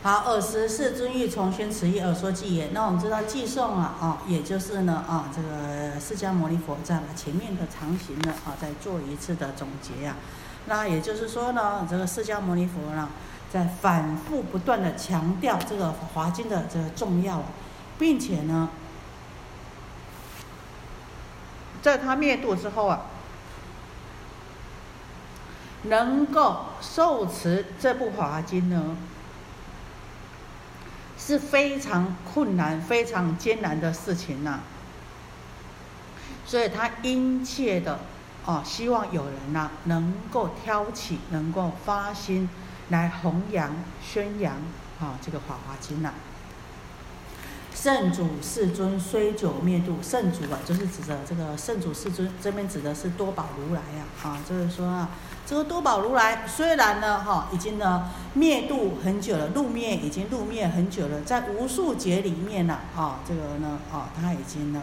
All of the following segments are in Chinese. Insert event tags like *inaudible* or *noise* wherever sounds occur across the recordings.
好，尔时世尊欲重宣此意而说偈言。那我们知道偈颂啊，啊，也就是呢，啊，这个释迦牟尼佛在前面的常行呢，啊，再做一次的总结呀。那也就是说呢，这个释迦牟尼佛呢，在反复不断的强调这个华经的这个重要，并且呢，在他灭度之后啊，能够受持这部华经呢。是非常困难、非常艰难的事情呐，所以他殷切的哦，希望有人呐能够挑起、能够发心来弘扬、宣扬啊这个《法华经》呐。圣主世尊虽久灭度，圣主啊就是指着这个圣主世尊，这边指的是多宝如来呀啊，就是说啊。这个多宝如来虽然呢，哈，已经呢灭度很久了，入灭已经入灭很久了，在无数劫里面呢，啊，这个呢，啊，他已经呢，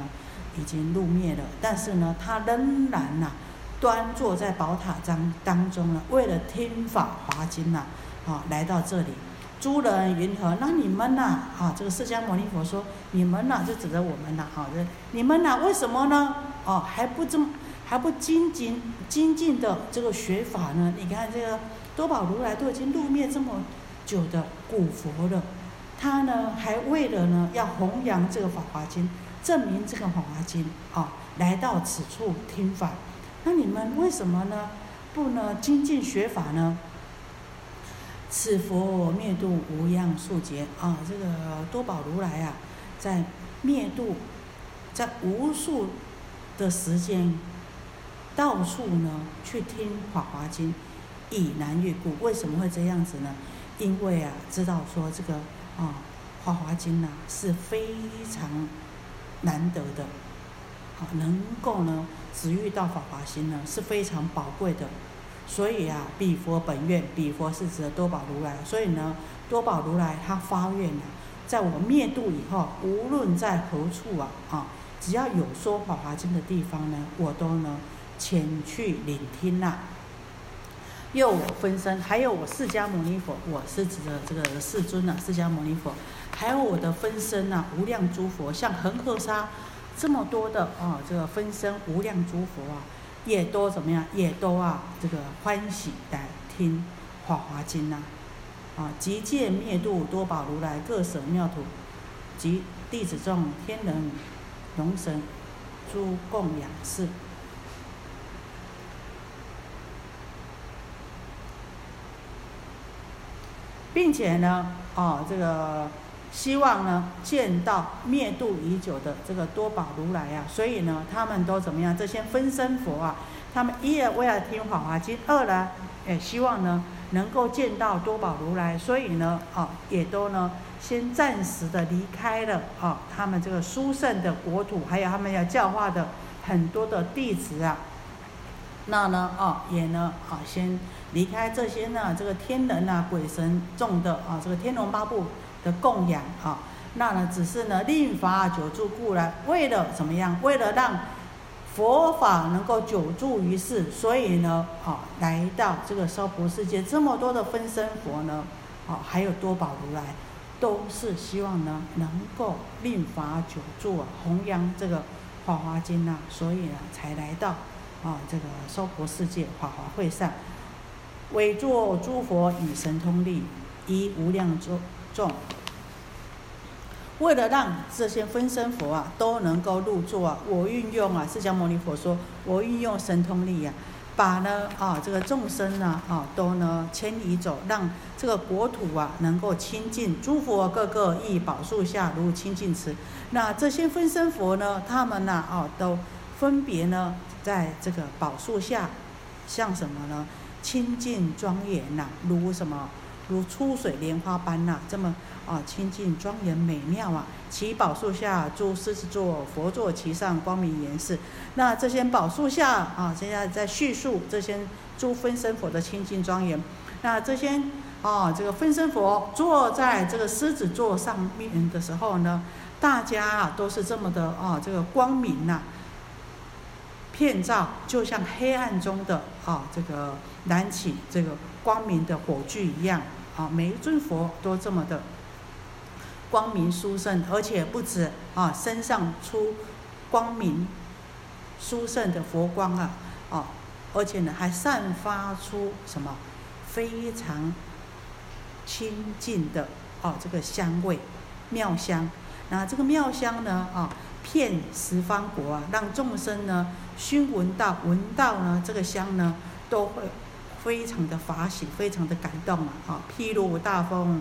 已经入灭了，但是呢，他仍然呐，端坐在宝塔当当中呢，为了听法华经呐，啊，来到这里，诸人云何？那你们呐，啊，这个释迦牟尼佛说，你们呐，就指着我们呐，好的，你们呐，为什么呢？哦，还不这么。还不精进精进的这个学法呢？你看这个多宝如来都已经入灭这么久的古佛了，他呢还为了呢要弘扬这个法华经，证明这个法华经啊，来到此处听法。那你们为什么呢不呢精进学法呢？此佛灭度无量数劫啊，这个多宝如来啊，在灭度在无数的时间。到处呢去听《法华经》，以难越故。为什么会这样子呢？因为啊，知道说这个啊，《法华经》呢是非常难得的，啊，能够呢只遇到《法华经》呢是非常宝贵的。所以啊，彼佛本愿，彼佛是指的多宝如来。所以呢，多宝如来他发愿呢，在我灭度以后，无论在何处啊啊，只要有说《法华经》的地方呢，我都呢。前去聆听呐，又我分身，还有我释迦牟尼佛，我是指的这个世尊呐，释迦牟尼佛，还有我的分身呐，无量诸佛，像恒河沙这么多的啊，这个分身无量诸佛啊，也都怎么样？也都啊，这个欢喜来听《法华经》呐，啊，即见灭度多宝如来各舍妙土及弟子众天人龙神诸供养事。并且呢，哦，这个希望呢见到灭度已久的这个多宝如来啊，所以呢，他们都怎么样？这些分身佛啊，他们一而为了听法华经，二呢，也希望呢能够见到多宝如来，所以呢，哦，也都呢先暂时的离开了啊，他们这个殊胜的国土，还有他们要教化的很多的弟子啊，那呢，哦，也呢，啊，先。离开这些呢，这个天人呐、鬼神众的啊，这个天龙八部的供养啊，那呢，只是呢，令法久住故来，为了怎么样？为了让佛法能够久住于世，所以呢，啊，来到这个娑婆世界，这么多的分身佛呢，啊，还有多宝如来，都是希望呢，能够令法久住啊，弘扬这个法华经呐，所以呢，才来到啊，这个娑婆世界法华会上。委作诸佛与神通力，以无量众众，为了让这些分身佛啊都能够入座啊，我运用啊释迦牟尼佛说，我运用神通力呀，把呢啊这个众生呢啊都呢迁移走，让这个国土啊能够清净，诸佛各个亦宝树下如清净池。那这些分身佛呢，他们呢啊都分别呢在这个宝树下，像什么呢？清净庄严呐，如什么？如出水莲花般呐，这么啊清净庄严美妙啊！其宝树下诸狮子座，佛座其上，光明严饰。那这些宝树下啊，现在在叙述这些诸分身佛的清净庄严。那这些啊，这个分身佛坐在这个狮子座上面的时候呢，大家啊都是这么的啊，这个光明呐。片照就像黑暗中的啊，这个燃起这个光明的火炬一样啊，每一尊佛都这么的光明殊胜，而且不止啊，身上出光明殊胜的佛光啊，啊，而且呢还散发出什么非常清净的啊这个香味妙香。那这个妙香呢啊，遍十方国啊，让众生呢熏闻到闻到呢这个香呢，都会。非常的法喜，非常的感动啊！啊，譬如大风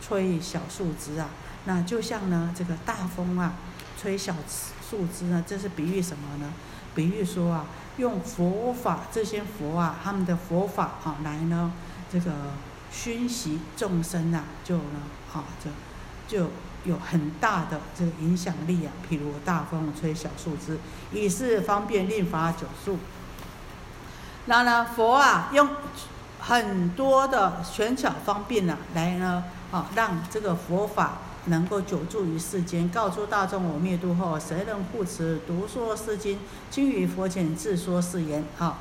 吹小树枝啊，那就像呢这个大风啊，吹小树枝呢，这是比喻什么呢？比喻说啊，用佛法这些佛啊，他们的佛法啊，来呢这个熏习众生啊，就呢啊，就就有很大的这个影响力啊。譬如大风吹小树枝，以是方便令法久住。那呢，佛啊，用很多的玄巧方便呢，来呢，啊，让这个佛法能够久住于世间。告诉大众，我灭度后，谁能护持读说是经？今于佛前自说是言。啊，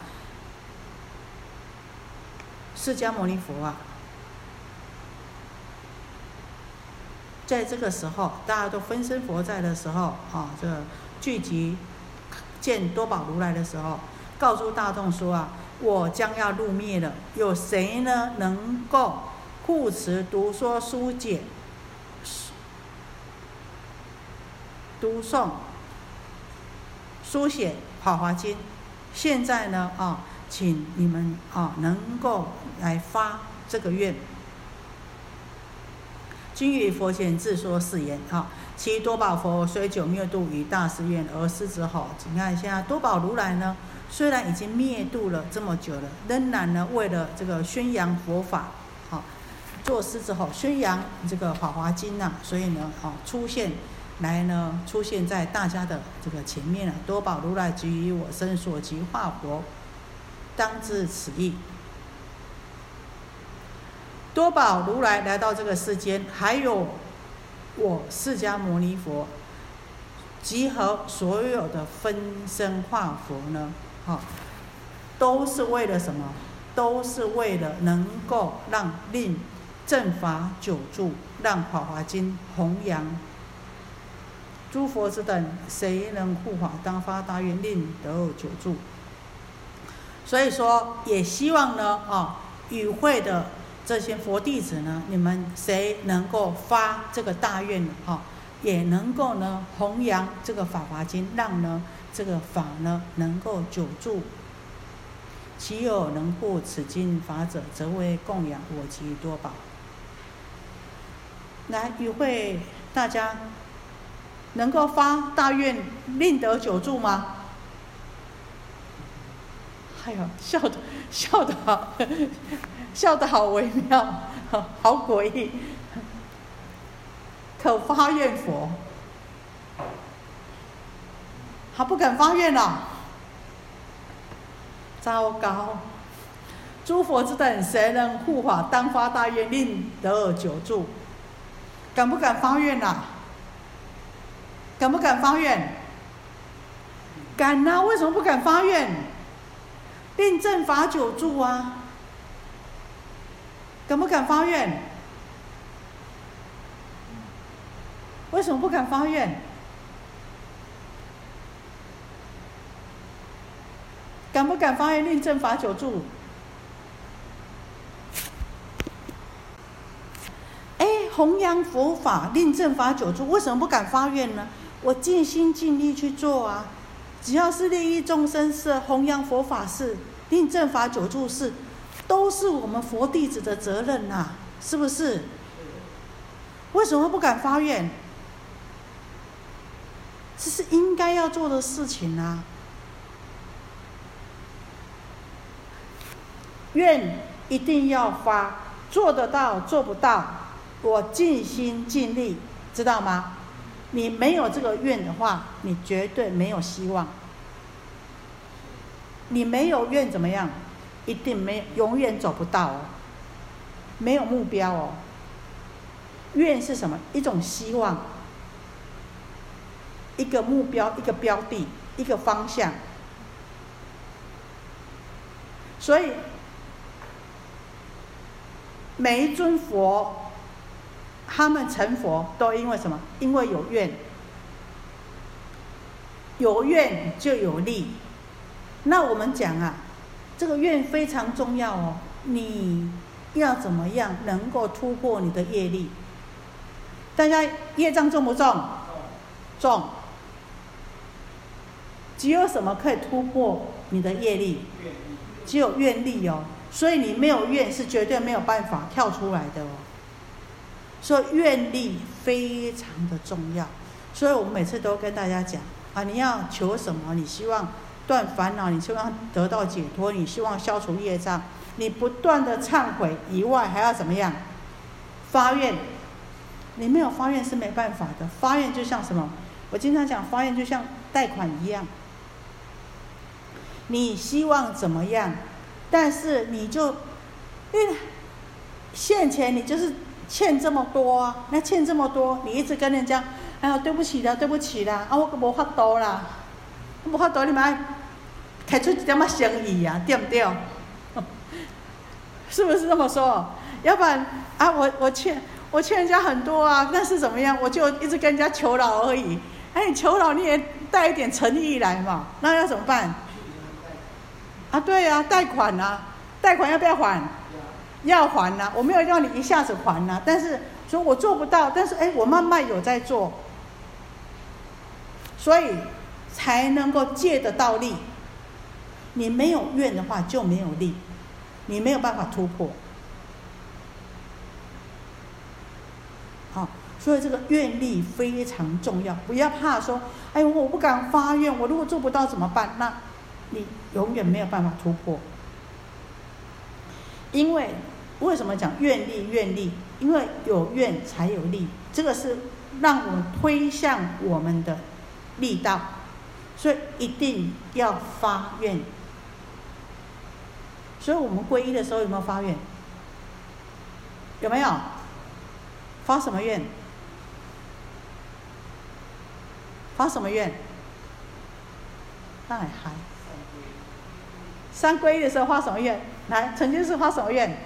释迦牟尼佛啊，在这个时候，大家都分身佛在的时候，啊，这聚集见多宝如来的时候。告诉大众说啊，我将要入灭了，有谁呢能够护持读说书解、读诵、书写《法华经》？现在呢啊，请你们啊能够来发这个愿。今于佛前自说誓言啊，其多宝佛虽久灭度于大誓愿而失之后，你看现在多宝如来呢？虽然已经灭度了这么久了，仍然呢为了这个宣扬佛法，好，作诗之后宣扬这个《法华经》呐，所以呢，啊出现来呢，出现在大家的这个前面了。多宝如来即于我身所及化佛，当知此意。多宝如来来到这个世间，还有我释迦牟尼佛，集合所有的分身化佛呢。哈，都是为了什么？都是为了能够让令正法久住，让《法华经》弘扬。诸佛之等，谁能护法？当发大愿，令得久住。所以说，也希望呢，啊，与会的这些佛弟子呢，你们谁能够发这个大愿呢？啊，也能够呢，弘扬这个《法华经》，让呢。这个法呢，能够久住，岂有能护此经法者，则为供养我及多宝。来与会大家，能够发大愿，令得久住吗？哎呦，笑的笑的好，笑得好微妙，*laughs* 好诡异，可发愿佛。他不敢发愿了，糟糕！诸佛之等，谁能护法？当发大愿，令得久住。敢不敢发愿呐？敢不敢发愿？敢呐！为什么不敢发愿？令正法久住啊！敢不敢发愿？为什么不敢发愿？敢不敢发愿令正法久住？哎，弘扬佛法令正法久住，为什么不敢发愿呢？我尽心尽力去做啊！只要是利益众生是、弘扬佛法是、令正法久住是，都是我们佛弟子的责任呐，是不是？为什么不敢发愿？这是应该要做的事情啊！愿一定要发，做得到做不到，我尽心尽力，知道吗？你没有这个愿的话，你绝对没有希望。你没有愿怎么样？一定没，永远走不到哦。没有目标哦。愿是什么？一种希望，一个目标，一个标的，一个方向。所以。每一尊佛，他们成佛都因为什么？因为有愿，有愿就有力。那我们讲啊，这个愿非常重要哦。你要怎么样能够突破你的业力？大家业障重不重？重。只有什么可以突破你的业力？只有愿力哦。所以你没有愿是绝对没有办法跳出来的哦。所以愿力非常的重要。所以我们每次都跟大家讲啊，你要求什么？你希望断烦恼，你希望得到解脱，你希望消除业障，你不断的忏悔以外，还要怎么样？发愿。你没有发愿是没办法的。发愿就像什么？我经常讲，发愿就像贷款一样。你希望怎么样？但是你就，因为现钱你就是欠这么多啊，那欠这么多，你一直跟人家，哎呀，对不起的，对不起啦，啊，我无法度啦，无法度，你咪开出一点仔生意啊，对不对？*laughs* 是不是这么说？要不然啊，我我欠我欠人家很多啊，那是怎么样？我就一直跟人家求饶而已。哎，你求饶你也带一点诚意来嘛，那要怎么办？啊，对呀，贷款呐，贷款要不要还？要还呐，我没有让你一下子还呐，但是说我做不到，但是哎，我慢慢有在做，所以才能够借得到力。你没有愿的话就没有力，你没有办法突破。好，所以这个愿力非常重要，不要怕说，哎，我不敢发愿，我如果做不到怎么办？那。你永远没有办法突破，因为为什么讲愿力？愿力，因为有愿才有力，这个是让我们推向我们的力道，所以一定要发愿。所以我们皈依的时候有没有发愿？有没有？发什么愿？发什么愿？太嗨！三皈依的时候发什么愿？来，曾经是发什么愿？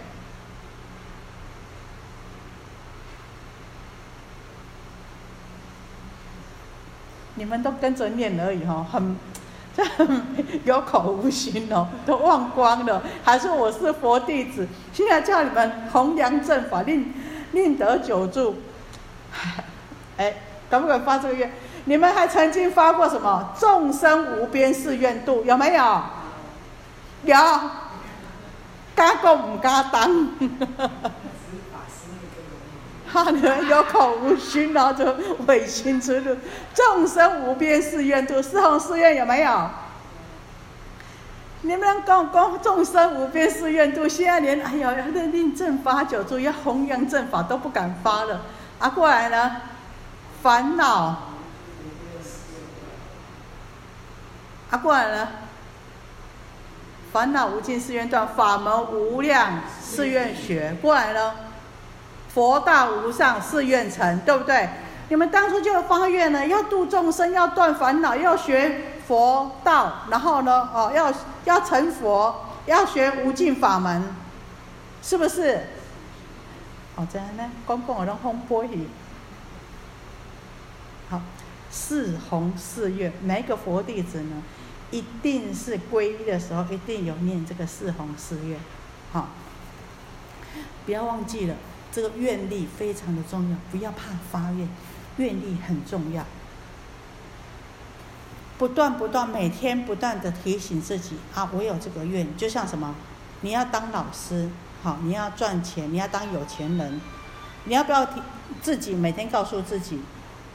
你们都跟着念而已哈，很，这 *laughs* 有口无心哦，都忘光了。还是我是佛弟子，现在叫你们弘扬正法，令令得久住。*sighs* 哎，敢不敢发这个愿？你们还曾经发过什么？众生无边誓愿度，有没有？有，敢讲唔敢当，哈，你有口无心然后就违心之路。众生无边誓愿度，四弘誓愿有没有？你们讲讲众生无边誓愿度，现在连哎呀，认定正法久住，要弘扬正法都不敢发了。啊，过来呢，烦恼。啊，过来呢。烦恼无尽誓愿断，法门无量誓愿学。过来了，佛道无上誓愿成，对不对？你们当初就发愿了，要度众生，要断烦恼，要学佛道，然后呢，哦，要要成佛，要学无尽法门，是不是？哦，这样呢，公共的风波语。好，四弘誓愿，每一个佛弟子呢？一定是皈依的时候，一定有念这个四弘誓愿，好，不要忘记了，这个愿力非常的重要，不要怕发愿，愿力很重要，不断不断，每天不断的提醒自己啊，我有这个愿，就像什么，你要当老师，好，你要赚钱，你要当有钱人，你要不要提自己每天告诉自己，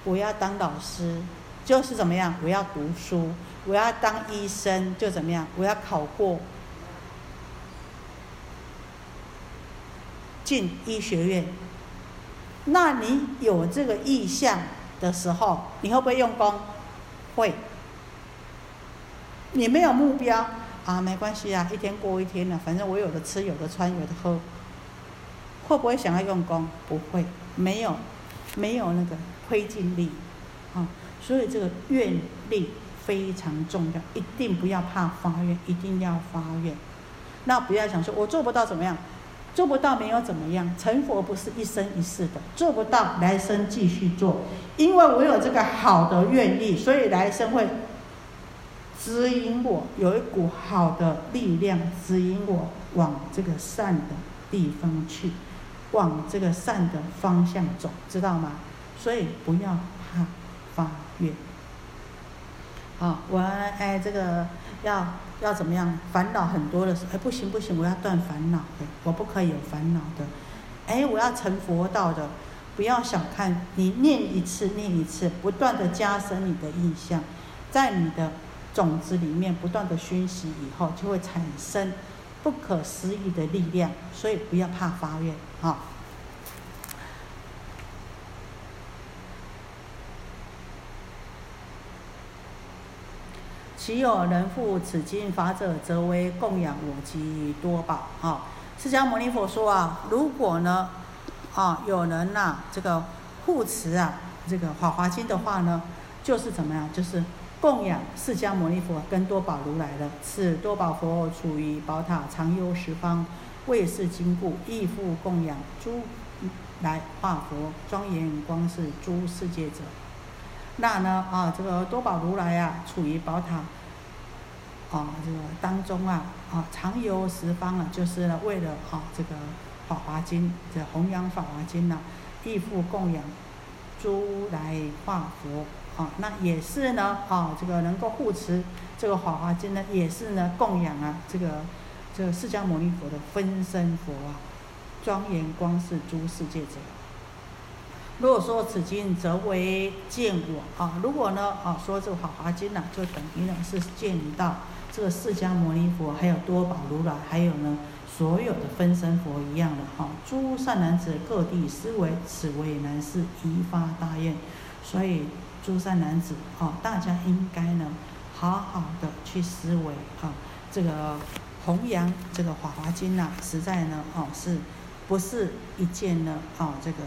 我要当老师，就是怎么样，我要读书。我要当医生就怎么样？我要考过进医学院。那你有这个意向的时候，你会不会用功？会。你没有目标啊？没关系啊，一天过一天了，反正我有的吃，有的穿，有的喝。会不会想要用功？不会，没有，没有那个推进力啊。所以这个愿力。非常重要，一定不要怕发愿，一定要发愿。那不要想说我做不到怎么样，做不到没有怎么样，成佛不是一生一世的，做不到来生继续做，因为我有这个好的愿意，所以来生会指引我，有一股好的力量指引我往这个善的地方去，往这个善的方向走，知道吗？所以不要怕发愿。好，我哎这个要。要怎么样？烦恼很多的时候，哎，不行不行，我要断烦恼的，我不可以有烦恼的。哎，我要成佛道的，不要小看你念一次念一次，不断的加深你的印象，在你的种子里面不断的熏习以后，就会产生不可思议的力量。所以不要怕发愿，啊。其有人复此经法者，则为供养我及多宝。啊，释迦牟尼佛说啊，如果呢，啊，有人呐，这个护持啊，这个法华经的话呢，就是怎么样？就是供养释迦牟尼佛跟多宝如来的。此多宝佛处于宝塔，常幽十方，为是经故，亦复供养诸来化佛，庄严光是诸世界者。那呢啊，这个多宝如来啊，处于宝塔啊，这个当中啊啊，常游十方啊，就是为了啊这个法华经，这弘扬法华经呐，亦复供养诸来化佛啊，那也是呢啊，这个能够护持这个法华经呢，也是呢供养啊这个这个释迦牟尼佛的分身佛啊，庄严光是诸世界者。如果说此经则为见我啊，如果呢啊说这个《法华经》呢，就等于呢是见到这个释迦牟尼佛，还有多宝如来，还有呢所有的分身佛一样的哈。诸善男子各地思维，此为难事，一发大愿。所以诸善男子啊，大家应该呢好好的去思维啊，这个弘扬这个《法华经》呐，实在呢哦是不是一件呢啊这个。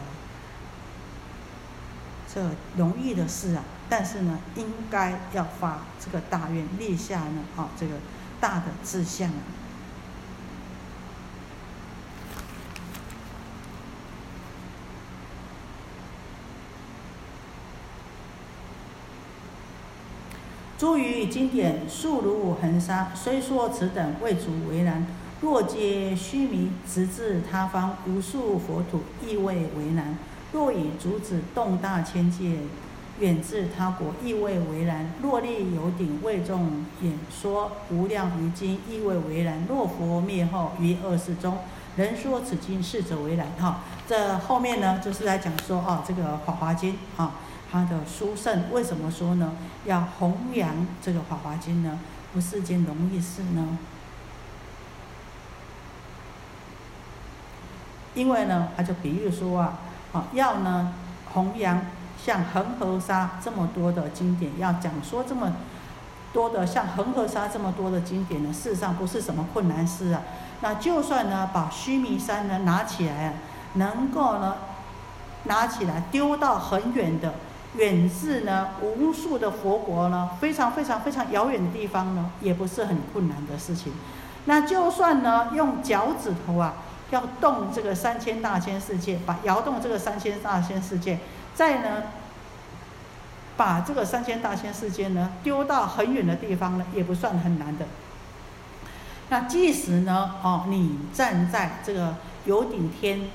这容易的事啊，但是呢，应该要发这个大愿，立下呢，啊，这个大的志向啊。诸于经典数如恒沙，虽说此等未足为难，若皆虚名，直至他方无数佛土，亦未为难。若以竹子动大千界，远至他国，亦未为然；若立有顶为众演说无量于经，亦未为然。若佛灭后于二世中，人说此经世者为然。哈，这后面呢，就是在讲说哦，这个《法华经》啊，它的殊胜，为什么说呢？要弘扬这个《法华经》呢？不是件容易事呢？因为呢，他就比喻说啊。要呢弘扬像恒河沙这么多的经典，要讲说这么多的像恒河沙这么多的经典呢，事实上不是什么困难事啊。那就算呢把须弥山呢拿起来啊，能够呢拿起来丢到很远的远至呢无数的佛国呢，非常非常非常遥远的地方呢，也不是很困难的事情。那就算呢用脚趾头啊。要动这个三千大千世界，把摇动这个三千大千世界，再呢，把这个三千大千世界呢丢到很远的地方呢，也不算很难的。那即使呢，哦，你站在这个有顶天，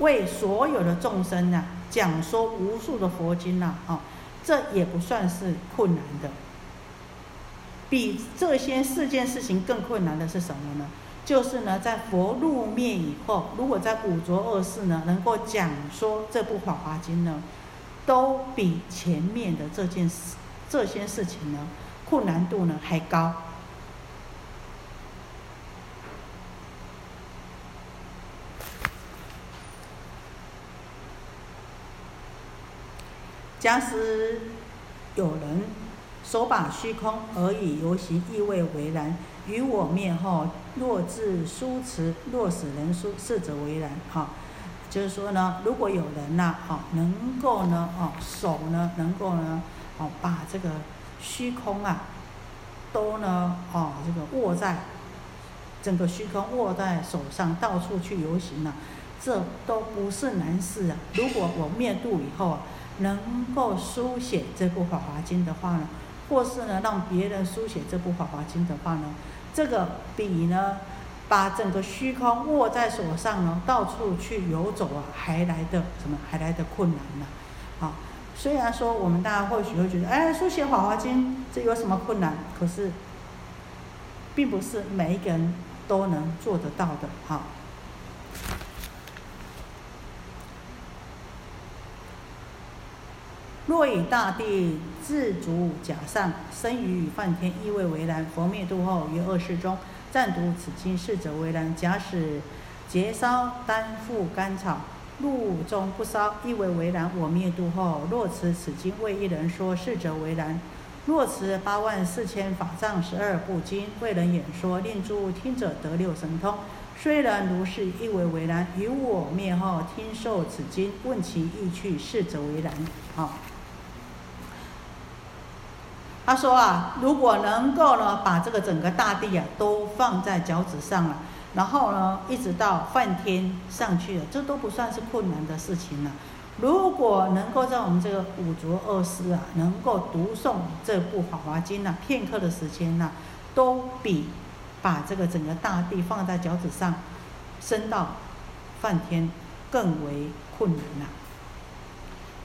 为所有的众生呢讲说无数的佛经呐，哦，这也不算是困难的。比这些四件事情更困难的是什么呢？就是呢，在佛入灭以后，如果在五浊恶世呢，能够讲说这部《法华经》呢，都比前面的这件事、这些事情呢，困难度呢还高。假使有人手把虚空而以游行意味为然。于我灭后，若自书持，若使人书，是者为然。哈，就是说呢，如果有人呐，哈，能够呢，哦，手呢，能够呢，哦，把这个虚空啊，都呢，哦，这个握在整个虚空握在手上，到处去游行啊，这都不是难事啊。如果我灭度以后啊，能够书写这部《法华经》的话呢，或是呢让别人书写这部《法华经》的话呢，这个比呢把整个虚空握在手上呢，到处去游走啊，还来的什么？还来的困难呢？好，虽然说我们大家或许会觉得，哎，书写《法华经》这有什么困难？可是，并不是每一个人都能做得到的。好。若以大地自足假善，生于梵天，意味为然。佛灭度后，于恶世中暂读此经，是者为然。假使劫烧丹覆甘草，路中不烧，意为为然。我灭度后，若持此经为一人说，是者为然。若持八万四千法藏十二部经为人演说，令诸听者得六神通。虽然如是，亦为为然。于我灭后，听受此经，问其意趣，是则为然。好。他说啊，如果能够呢，把这个整个大地啊都放在脚趾上了，然后呢，一直到梵天上去了，这都不算是困难的事情了。如果能够在我们这个五浊恶世啊，能够读诵这部《法华经》呢，片刻的时间呢，都比把这个整个大地放在脚趾上，升到梵天更为困难了。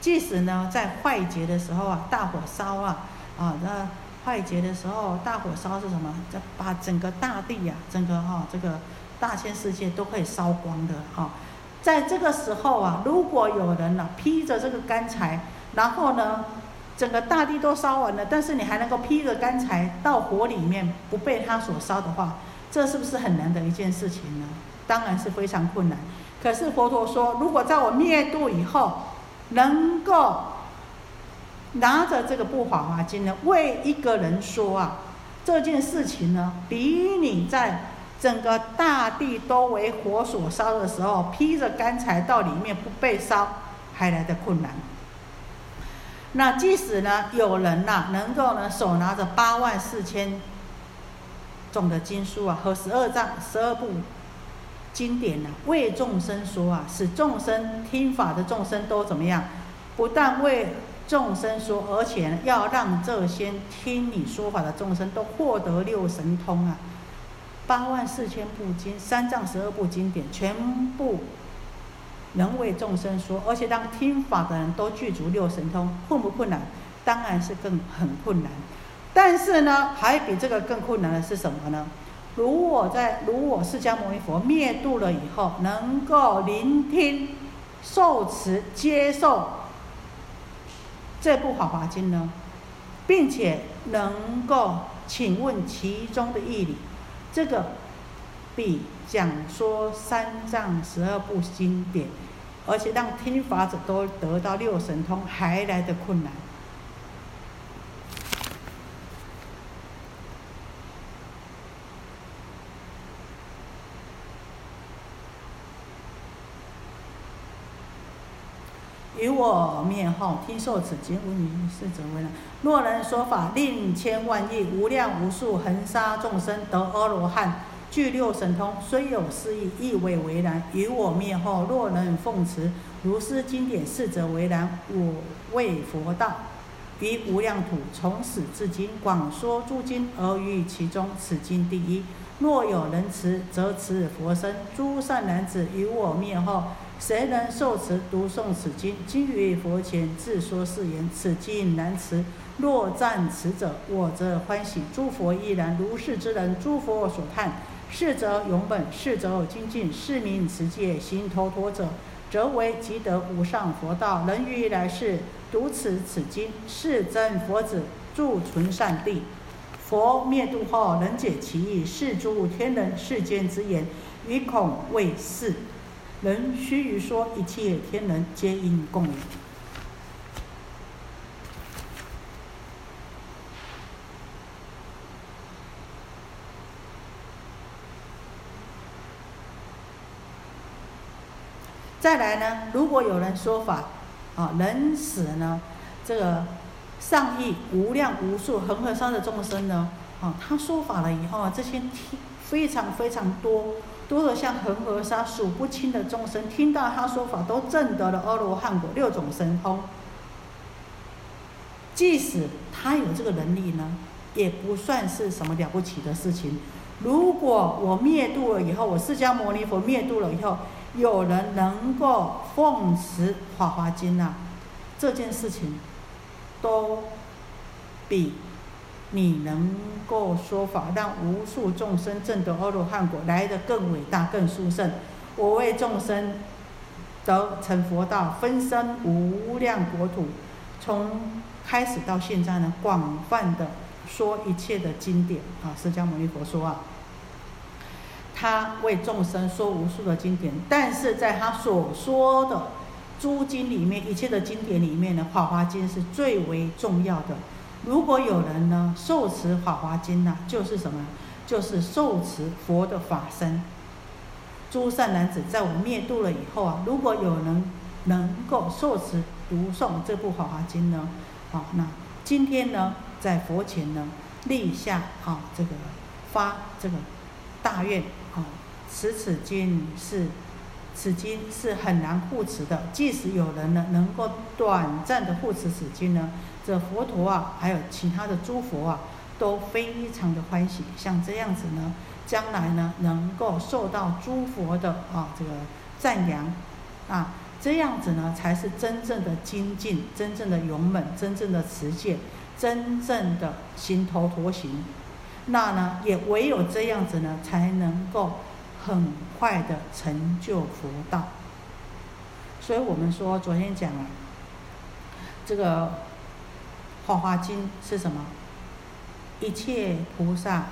即使呢，在坏劫的时候啊，大火烧啊。啊，那坏劫的时候，大火烧是什么？这把整个大地呀，整个哈这个大千世界都可以烧光的哈。在这个时候啊，如果有人呢披着这个干柴，然后呢，整个大地都烧完了，但是你还能够披着干柴到火里面不被它所烧的话，这是不是很难的一件事情呢？当然是非常困难。可是佛陀说，如果在我灭度以后，能够。拿着这个《不法华经》呢，为一个人说啊，这件事情呢，比你在整个大地都为火所烧的时候，披着干柴到里面不被烧，还来的困难。那即使呢，有人呐，能够呢，手拿着八万四千种的经书啊，和十二藏十二部经典呢，为众生说啊，使众生听法的众生都怎么样？不但为众生说，而且要让这些听你说法的众生都获得六神通啊！八万四千部经、三藏十二部经典，全部能为众生说，而且让听法的人都具足六神通，困不困难？当然是更很困难。但是呢，还比这个更困难的是什么呢？如我在如我释迦牟尼佛灭度了以后，能够聆听、受持、接受。这部《法华经》呢，并且能够请问其中的义理，这个比讲说三藏十二部经典，而且让听法者都得到六神通还来的困难。于我灭后，听受此经，闻于是者为难。若人说法，令千万亿无量无数恒沙众生得阿罗汉，具六神通，虽有失意，亦未为难。于我灭后，若能奉持如是经典，是则为难。我为佛道，于无量土，从始至今，广说诸经，而于其中，此经第一。若有人持，则持佛身。诸善男子，于我灭后。谁能受持读诵此经？今于佛前自说是言：此经难持。若赞此者，我则欢喜。诸佛亦然。如是之人，诸佛所叹。是则永本，是则精进。是名持戒行头陀者，则为即得无上佛道。人于来世读此此经，是真佛子，住存善地。佛灭度后，能解其意。是诸天人世间之言，于恐未是。人须臾说，一切天人皆应共。再来呢，如果有人说法，啊，人死呢，这个上亿无量无数恒河沙的众生呢，啊，他说法了以后啊，这些听非常非常多，多得像恒河沙，数不清的众生听到他说法，都证得了阿罗汉果六种神通。即使他有这个能力呢，也不算是什么了不起的事情。如果我灭度了以后，我释迦牟尼佛灭度了以后，有人能够奉持《法华经》呐，这件事情都比你能够说法让无数众生证得阿罗汉果来的更伟大、更殊胜。我为众生得成佛道，分身无量国土，从开始到现在呢，广泛的说一切的经典啊，释迦牟尼佛说啊，他为众生说无数的经典，但是在他所说的诸经里面，一切的经典里面呢，《法华经》是最为重要的。如果有人呢受持《法华经》呢，就是什么？就是受持佛的法身。诸善男子，在我灭度了以后啊，如果有人能够受持读诵这部《法华经》呢？好，那今天呢，在佛前呢立下啊这个发这个大愿啊，持此经是此经是很难护持的。即使有人呢能够短暂的护持此经呢，这佛陀啊，还有其他的诸佛啊，都非常的欢喜。像这样子呢，将来呢能够受到诸佛的啊这个赞扬啊。这样子呢，才是真正的精进，真正的勇猛，真正的持戒，真正的行头陀行。那呢，也唯有这样子呢，才能够很快的成就佛道。所以我们说，昨天讲了这个《法华经》是什么？一切菩萨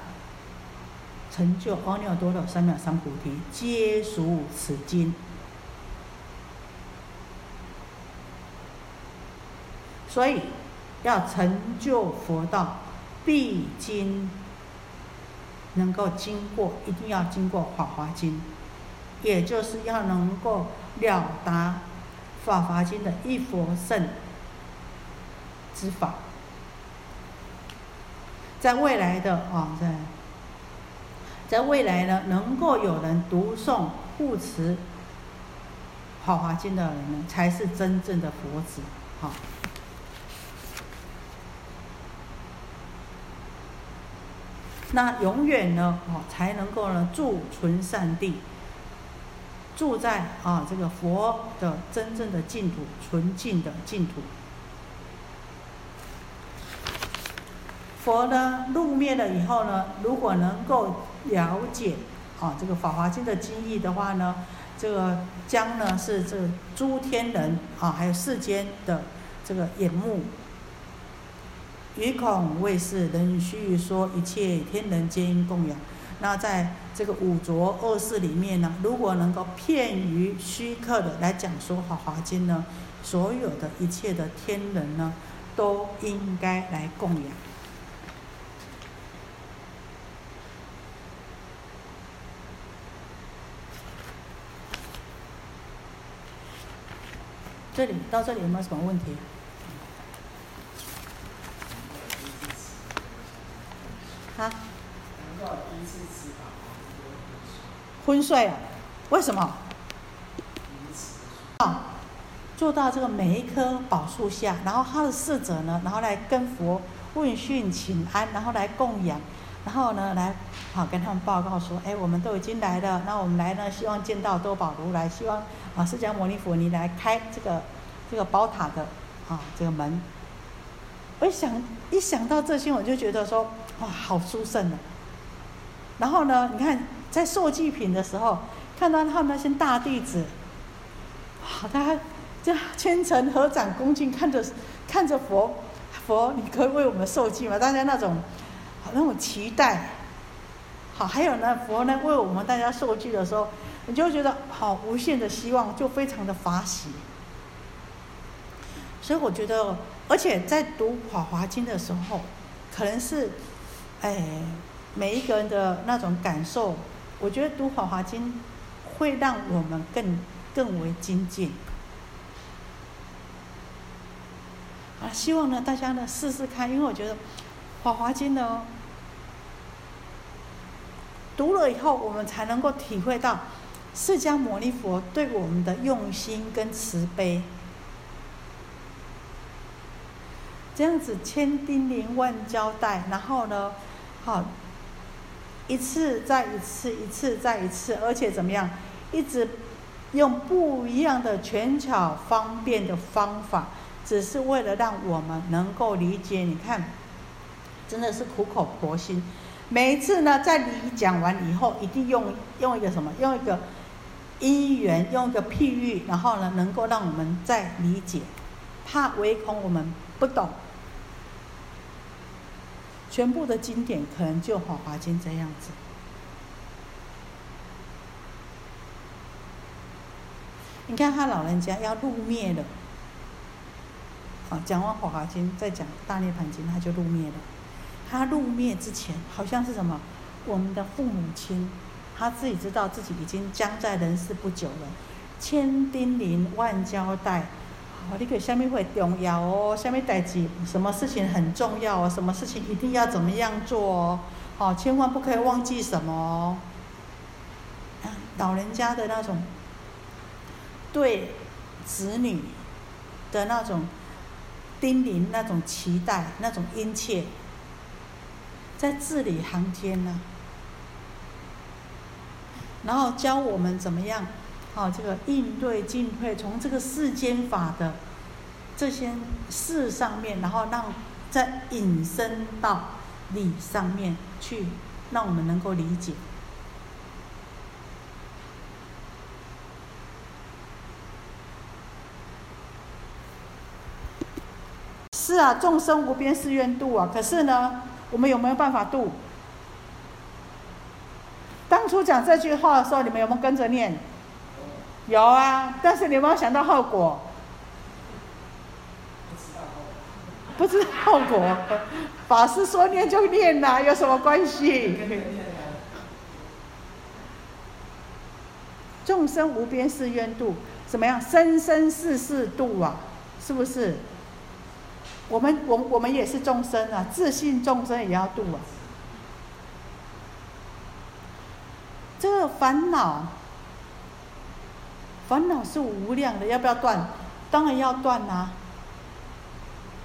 成就阿耨多罗三藐三菩提，皆属此经。所以，要成就佛道，必经能够经过，一定要经过《法华经》，也就是要能够了达《法华经》的一佛圣之法。在未来的啊，在在未来呢，能够有人读诵护持《法华经》的人呢，才是真正的佛子，好。那永远呢，哦，才能够呢住存善地，住在啊这个佛的真正的净土，纯净的净土。佛呢入灭了以后呢，如果能够了解啊这个《法华经》的经义的话呢，这个将呢是这诸天人啊，还有世间的这个眼目。于恐为是人须说一切天人皆应供养。那在这个五浊恶世里面呢，如果能够片于虚客的来讲说《法华经》呢，所有的一切的天人呢，都应该来供养。这里到这里有没有什么问题？啊？昏睡啊？为什么？啊，坐到这个每一棵宝树下，然后他的侍者呢，然后来跟佛问讯请安，然后来供养，然后呢来好跟他们报告说，哎，我们都已经来了，那我们来呢，希望见到多宝如来，希望啊释迦牟尼佛你来开这个这个宝塔的啊这个门。我一想一想到这些，我就觉得说。哇，好殊胜啊！然后呢，你看在受祭品的时候，看到他们那些大弟子，好，他这虔诚 *laughs* 合掌恭敬看着看着佛，佛，你可以为我们受祭吗？大家那种那种期待，好，还有呢，佛呢为我们大家受祭的时候，你就觉得好无限的希望，就非常的法喜。所以我觉得，而且在读《法华经》的时候，可能是。哎，每一个人的那种感受，我觉得读《法华经》会让我们更更为精进。啊，希望呢大家呢试试看，因为我觉得《法华经》呢，读了以后，我们才能够体会到释迦牟尼佛对我们的用心跟慈悲。这样子千叮咛万交代，然后呢，好，一次再一次，一次再一次，而且怎么样，一直用不一样的权巧方便的方法，只是为了让我们能够理解。你看，真的是苦口婆心。每一次呢，在你讲完以后，一定用用一个什么，用一个因缘，用个譬喻，然后呢，能够让我们再理解，怕唯恐我们不懂。全部的经典可能就《华华经》这样子。你看他老人家要入灭了，啊，讲完《华华经》再讲《大涅盘经》，他就入灭了。他入灭之前，好像是什么？我们的父母亲，他自己知道自己已经将在人世不久了，千叮咛万交代。哦，你给下面会重要哦，下面代志，什么事情很重要哦，什么事情一定要怎么样做哦，好，千万不可以忘记什么哦。老人家的那种对子女的那种叮咛、那种期待、那种殷切，在字里行间呢，然后教我们怎么样。好，这个应对进退，从这个世间法的这些事上面，然后让再引申到理上面去，让我们能够理解。是啊，众生无边誓愿度啊，可是呢，我们有没有办法度？当初讲这句话的时候，你们有没有跟着念？有啊，但是你有没有想到后果？不知道后果。法师说念就念呐，有什么关系？众生无边誓愿度，怎么样？生生世世度啊，是不是？我们我我们也是众生啊，自信众生也要度啊。这个烦恼。烦恼是无量的，要不要断？当然要断呐。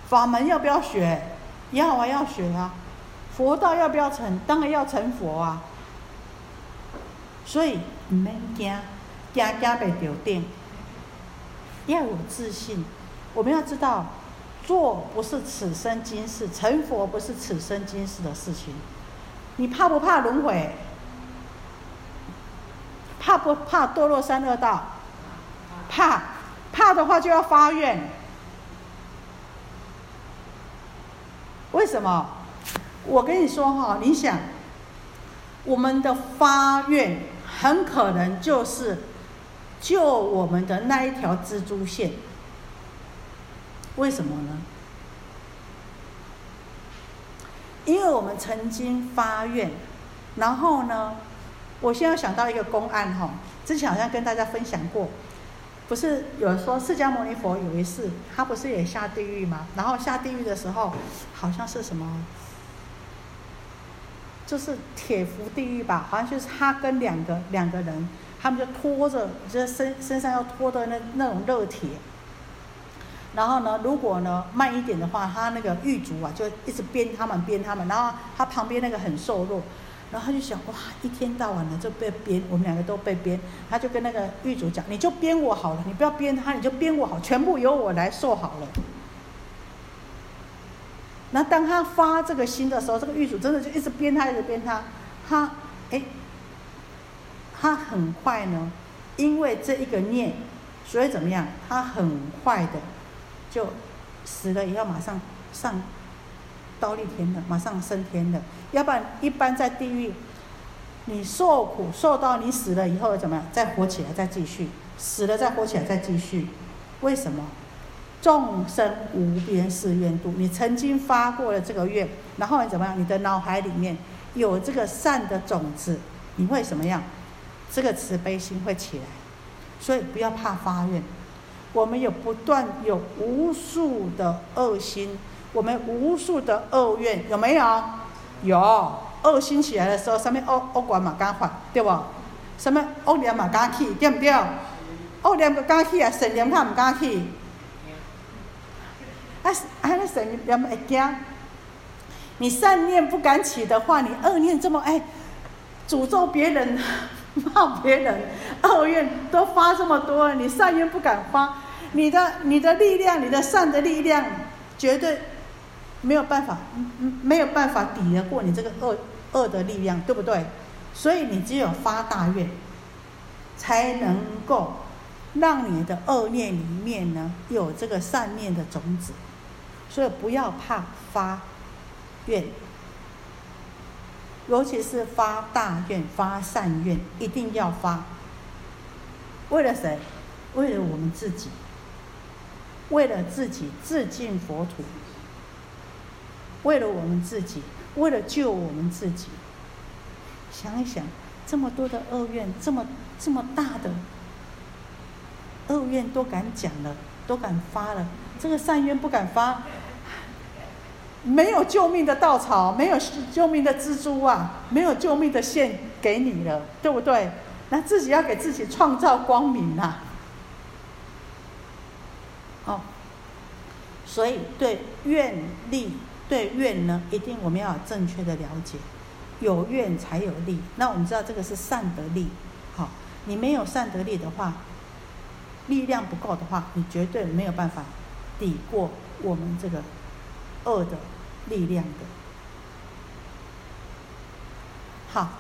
法门要不要学？要啊，要学啊。佛道要不要成？当然要成佛啊。所以唔免惊，惊惊被丢定。要有自信。我们要知道，做不是此生今世，成佛不是此生今世的事情。你怕不怕轮回？怕不怕堕落三恶道？怕，怕的话就要发愿。为什么？我跟你说哈，你想，我们的发愿很可能就是救我们的那一条蜘蛛线。为什么呢？因为我们曾经发愿，然后呢，我现在想到一个公案哈，之前好像跟大家分享过。不是有人说释迦牟尼佛有一次，他不是也下地狱吗？然后下地狱的时候，好像是什么，就是铁浮地狱吧？好像就是他跟两个两个人，他们就拖着，就是身身上要拖的那那种热铁。然后呢，如果呢慢一点的话，他那个狱卒啊就一直鞭他们，鞭他们。然后他旁边那个很瘦弱。然后他就想，哇，一天到晚的就被编，我们两个都被编。他就跟那个狱主讲，你就编我好了，你不要编他，你就编我好，全部由我来受好了。那当他发这个心的时候，这个狱主真的就一直编他，一直编他。他，哎，他很快呢，因为这一个念，所以怎么样？他很快的就死了，以后马上上。刀立天的，马上升天的，要不然一般在地狱，你受苦受到你死了以后怎么样？再活起来再继续，死了再活起来再继续，为什么？众生无边誓愿度，你曾经发过了这个愿，然后你怎么样？你的脑海里面有这个善的种子，你会怎么样？这个慈悲心会起来，所以不要怕发愿，我们有不断有无数的恶心。我们无数的恶愿有没有？有，恶心起来的时候，什么恶恶管嘛敢发，对不？什么恶念嘛敢起，对不对？恶念个敢起啊，善念较毋敢起。啊，安尼善念会惊。你善念不敢起的话，你恶念这么哎，诅咒别人、*laughs* 骂别人，恶愿都发这么多，你善愿不敢发，你的你的力量，你的善的力量，绝对没有办法，没有办法抵得过你这个恶恶的力量，对不对？所以你只有发大愿，才能够让你的恶念里面呢有这个善念的种子。所以不要怕发愿，尤其是发大愿、发善愿，一定要发。为了谁？为了我们自己，为了自己自尽佛土，为了我们自己，为了救我们自己。想一想，这么多的恶愿，这么这么大的恶愿都敢讲了，都敢发了，这个善愿不敢发，没有救命的稻草，没有救命的蜘蛛啊，没有救命的线给你了，对不对？那自己要给自己创造光明呐。哦，所以对愿力，对愿呢，一定我们要有正确的了解。有愿才有力，那我们知道这个是善得力，好，你没有善得力的话，力量不够的话，你绝对没有办法抵过我们这个恶的力量的。好，